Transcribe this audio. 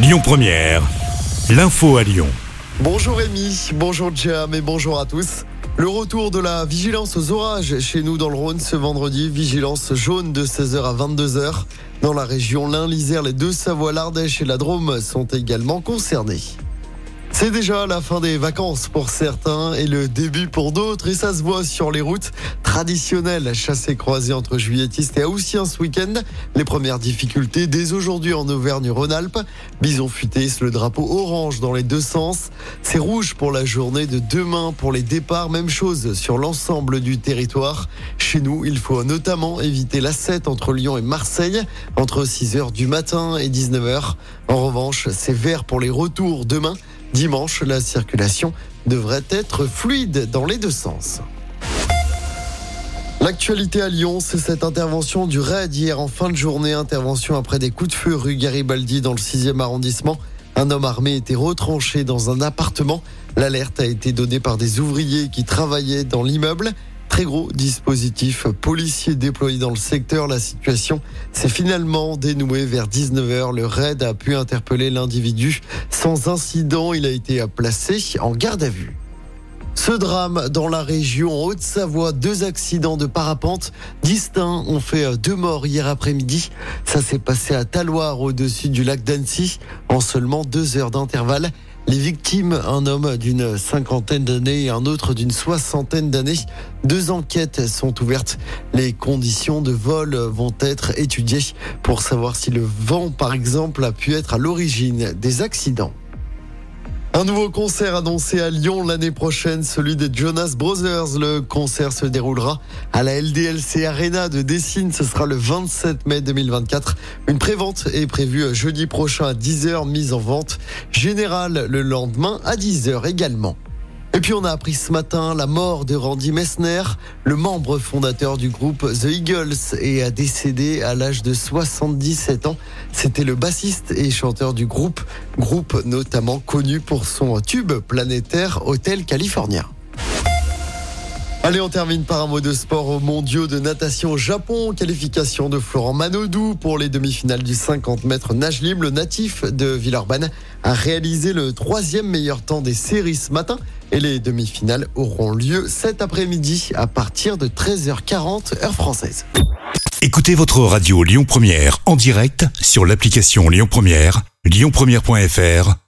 Lyon Première, l'info à Lyon. Bonjour Rémi, bonjour Jam et bonjour à tous. Le retour de la vigilance aux orages chez nous dans le Rhône ce vendredi. Vigilance jaune de 16h à 22h. Dans la région l'Ain, l'Isère, les deux Savoie, l'Ardèche et la Drôme sont également concernés. C'est déjà la fin des vacances pour certains et le début pour d'autres et ça se voit sur les routes traditionnelles chassées croisées entre juilletistes et haussiens ce week-end. Les premières difficultés dès aujourd'hui en Auvergne-Rhône-Alpes. Bison futé, le drapeau orange dans les deux sens. C'est rouge pour la journée de demain pour les départs. Même chose sur l'ensemble du territoire. Chez nous, il faut notamment éviter la 7 entre Lyon et Marseille entre 6h du matin et 19h. En revanche, c'est vert pour les retours demain. Dimanche, la circulation devrait être fluide dans les deux sens. L'actualité à Lyon, c'est cette intervention du raid hier en fin de journée. Intervention après des coups de feu rue Garibaldi dans le 6e arrondissement. Un homme armé était retranché dans un appartement. L'alerte a été donnée par des ouvriers qui travaillaient dans l'immeuble. Très gros dispositif policier déployé dans le secteur. La situation s'est finalement dénouée vers 19h. Le raid a pu interpeller l'individu sans incident. Il a été placé en garde à vue. Ce drame dans la région Haute-Savoie, deux accidents de parapente distincts ont fait deux morts hier après-midi. Ça s'est passé à Taloir au-dessus du lac d'Annecy en seulement deux heures d'intervalle. Les victimes, un homme d'une cinquantaine d'années et un autre d'une soixantaine d'années. Deux enquêtes sont ouvertes. Les conditions de vol vont être étudiées pour savoir si le vent, par exemple, a pu être à l'origine des accidents. Un nouveau concert annoncé à Lyon l'année prochaine, celui des Jonas Brothers. Le concert se déroulera à la LDLC Arena de Dessine. Ce sera le 27 mai 2024. Une prévente est prévue jeudi prochain à 10h, mise en vente générale le lendemain à 10h également. Et puis on a appris ce matin la mort de Randy Messner, le membre fondateur du groupe The Eagles, et a décédé à l'âge de 77 ans. C'était le bassiste et chanteur du groupe, groupe notamment connu pour son tube planétaire Hotel California. Allez, on termine par un mot de sport au mondiaux de natation au Japon. Qualification de Florent Manodou pour les demi-finales du 50 mètres nage libre. Le natif de Villeurbanne a réalisé le troisième meilleur temps des séries ce matin. Et les demi-finales auront lieu cet après-midi à partir de 13h40 heure française. Écoutez votre radio Lyon Première en direct sur l'application Lyon Première, lyonpremière.fr